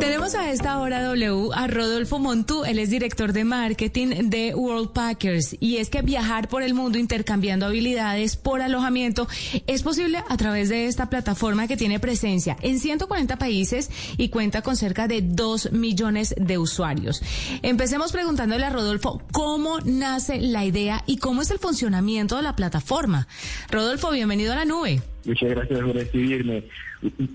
Tenemos a esta hora W a Rodolfo Montú, él es director de marketing de World Packers y es que viajar por el mundo intercambiando habilidades por alojamiento es posible a través de esta plataforma que tiene presencia en 140 países y cuenta con cerca de 2 millones de usuarios. Empecemos preguntándole a Rodolfo cómo nace la idea y cómo es el funcionamiento de la plataforma. Rodolfo, bienvenido a la nube. Muchas gracias por recibirme.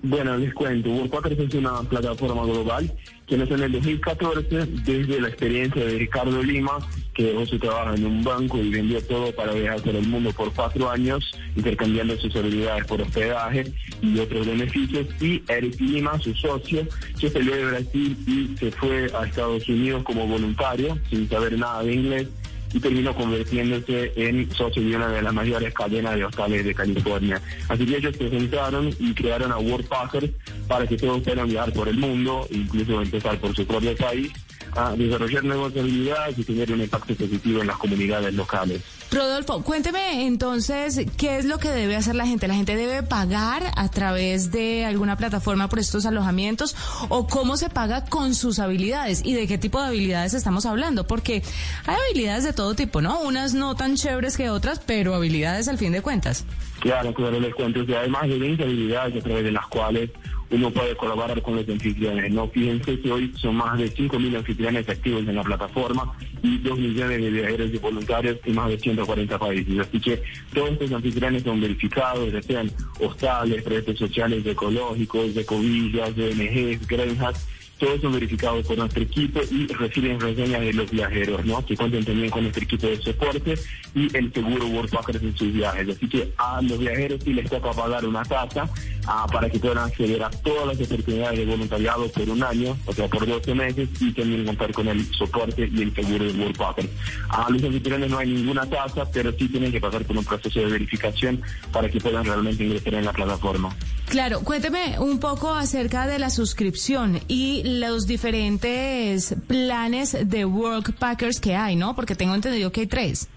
Bueno, les cuento, WordPackers es una plataforma global que nació en el 2014 desde la experiencia de Ricardo Lima, que dejó su trabajo en un banco y vendió todo para viajar por el mundo por cuatro años, intercambiando sus habilidades por hospedaje y otros beneficios. Y Eric Lima, su socio, se salió de Brasil y se fue a Estados Unidos como voluntario, sin saber nada de inglés y terminó convirtiéndose en socio de una de las mayores cadenas de hostales de California. Así que ellos se sentaron y crearon a World Packers para que todos puedan viajar por el mundo, incluso empezar por su propio país, a desarrollar nuevas habilidades y tener un impacto positivo en las comunidades locales. Rodolfo, cuénteme entonces qué es lo que debe hacer la gente. ¿La gente debe pagar a través de alguna plataforma por estos alojamientos o cómo se paga con sus habilidades y de qué tipo de habilidades estamos hablando? Porque hay habilidades de todo tipo, ¿no? Unas no tan chéveres que otras, pero habilidades al fin de cuentas. Claro, claro, les cuento que hay más de 20 habilidades a través de las cuales uno puede colaborar con los anfitriones. No fíjense que hoy son más de 5.000 anfitriones activos en la plataforma y 2 millones de viajeros y voluntarios en más de 140 países. Así que todos estos anfitriones son verificados, ya sean hostales, proyectos sociales ecológicos, de covillas, ONGs, granjas, todos son verificados por nuestro equipo y reciben reseñas de los viajeros, ¿no? Que cuentan también con nuestro equipo de soporte y el seguro World Packers en sus viajes. Así que a los viajeros sí les toca pagar una tasa ah, para que puedan acceder a todas las oportunidades de voluntariado por un año, o sea, por 12 meses, y también contar con el soporte y el seguro de World Packers. A los anfitriones no hay ninguna tasa, pero sí tienen que pasar por un proceso de verificación para que puedan realmente ingresar en la plataforma. Claro, cuénteme un poco acerca de la suscripción y los diferentes planes de Work Packers que hay, ¿no? Porque tengo entendido que hay tres.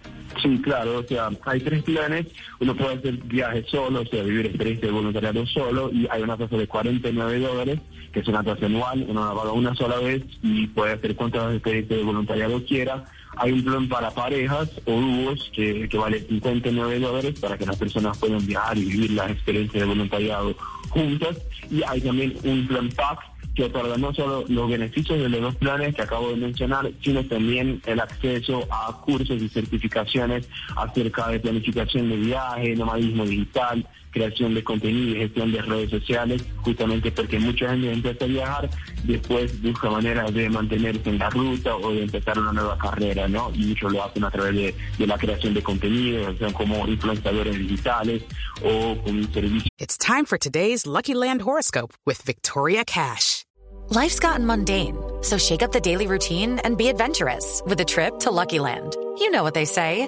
Sí, claro, o sea, hay tres planes. Uno puede hacer viajes solo, o sea, vivir experiencia de voluntariado solo, y hay una tasa de 49 dólares, que es una tasa anual, uno la paga una sola vez y puede hacer cuantas experiencias de voluntariado quiera. Hay un plan para parejas o dúos que, que vale 59 dólares para que las personas puedan viajar y vivir las experiencias de voluntariado juntas. Y hay también un plan PAC que otorga no solo los beneficios de los dos planes que acabo de mencionar, sino también el acceso a cursos y certificaciones acerca de planificación de viaje, nomadismo digital, creación de contenido y gestión de redes sociales, justamente porque mucha gente empieza a viajar, después busca maneras de mantenerse en la ruta o de empezar una nueva carrera, ¿no? Y muchos lo hacen a través de, de la creación de contenido, o sea, como influenciadores digitales o con un servicio. It's time for today's Lucky Land horoscope with Victoria Cash. Life's gotten mundane, so shake up the daily routine and be adventurous with a trip to Lucky Land. You know what they say.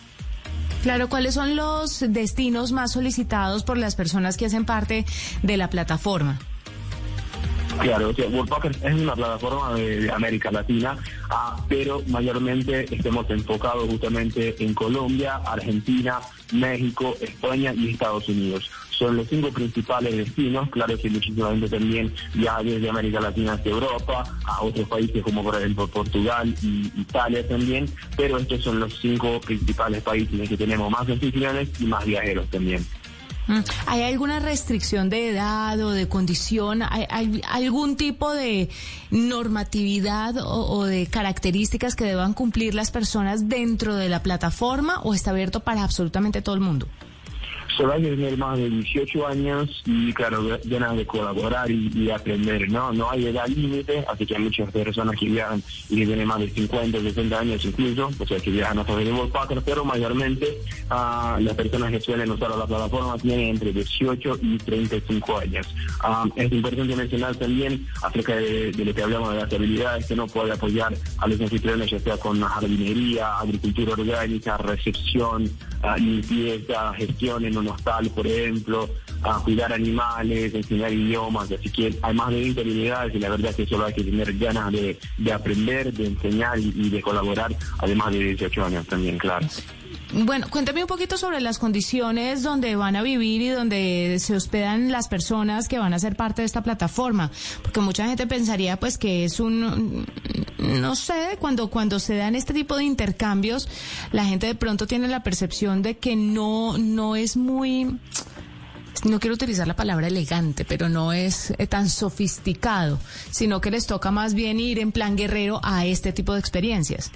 Claro, ¿cuáles son los destinos más solicitados por las personas que hacen parte de la plataforma? Claro, o sea, es una plataforma de, América Latina, ah, pero mayormente estamos enfocados justamente en Colombia, Argentina, México, España y Estados Unidos. Son los cinco principales destinos, claro que muchísima gente también viaja desde América Latina hacia Europa, a otros países como por ejemplo Portugal y Italia también, pero estos son los cinco principales países en que tenemos más anfitriones y más viajeros también. Mm. ¿Hay alguna restricción de edad o de condición? ¿Hay, algún tipo de normatividad o, de características que deban cumplir las personas dentro de la plataforma o está abierto para absolutamente todo el mundo? Solo que tener más de 18 años y, claro, ganas de colaborar y, aprender, ¿no? No hay edad límite, así que hay muchas personas que viajan y que tienen más de 50, 60 años incluso, o sea, que viajan a de Worldpacker, pero mayormente uh, las personas que suelen usar la plataforma tienen entre 18 y 35 años. Ah, es importante mencionar también acerca de, lo que hablamos de las habilidades que no puede apoyar a los anfitriones, ya sea con jardinería, agricultura orgánica, recepción, uh, limpieza, gestión en un hostal, por ejemplo, a cuidar animales, enseñar idiomas, así que hay de 20 habilidades y la verdad es que solo hay que tener ganas de, aprender, de enseñar y, de colaborar, además de 18 años también, claro. Bueno, cuéntame un poquito sobre las condiciones donde van a vivir y donde se hospedan las personas que van a ser parte de esta plataforma, porque mucha gente pensaría pues que es un no sé, cuando cuando se dan este tipo de intercambios, la gente de pronto tiene la percepción de que no no es muy no quiero utilizar la palabra elegante, pero no es eh, tan sofisticado, sino que les toca más bien ir en plan guerrero a este tipo de experiencias.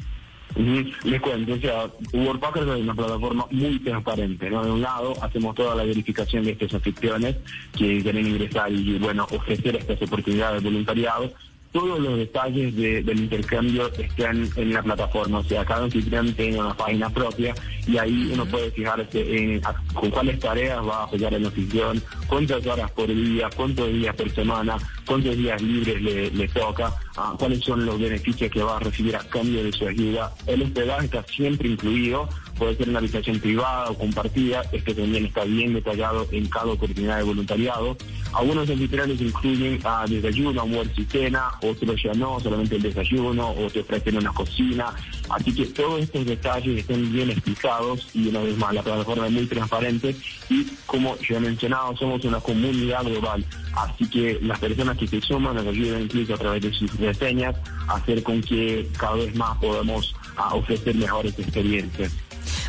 Les cuento, o sea, Worldpacker es una plataforma muy transparente, ¿no? De un lado, hacemos toda la verificación de estas suscripciones que quieren ingresar y, bueno, ofrecer estas oportunidades de voluntariado todos los detalles del intercambio están en la plataforma, o sea, cada anfitrión tiene una página propia y ahí uno puede fijarse en con cuáles tareas va a apoyar en la anfitrión, cuántas horas por día, cuántos días por semana, cuántos días libres le, toca, ah, cuáles son los beneficios que va a recibir a cambio de su ayuda. El hospedaje está siempre incluido, puede ser una habitación privada o compartida, este también está bien detallado en cada oportunidad de voluntariado. Algunos anfitriones incluyen uh, desayuno, almuerzo y cena, otros ya no, solamente el desayuno, o te ofrecen una cocina. Así que todos estos detalles están bien explicados y una vez más la plataforma es muy transparente y como yo he mencionado, somos una comunidad global. Así que las personas que se suman nos ayudan incluso a través de sus reseñas hacer con que cada vez más podamos uh, ofrecer mejores experiencias.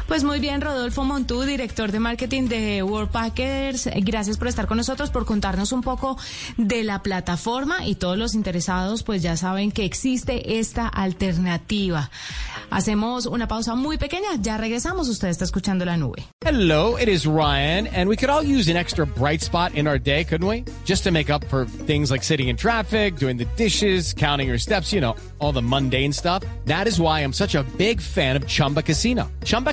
Pues muy bien, Rodolfo Montú, director de marketing de World Packers. Gracias por estar con nosotros, por contarnos un poco de la plataforma y todos los interesados, pues ya saben que existe esta alternativa. Hacemos una pausa muy pequeña, ya regresamos. Usted está escuchando la nube. Hello, it is Ryan, and we could all use an extra bright spot in our day, couldn't we? Just to make up for things like sitting in traffic, doing the dishes, counting your steps, you know, all the mundane stuff. That is why I'm such a big fan of Chumba Casino. Chumba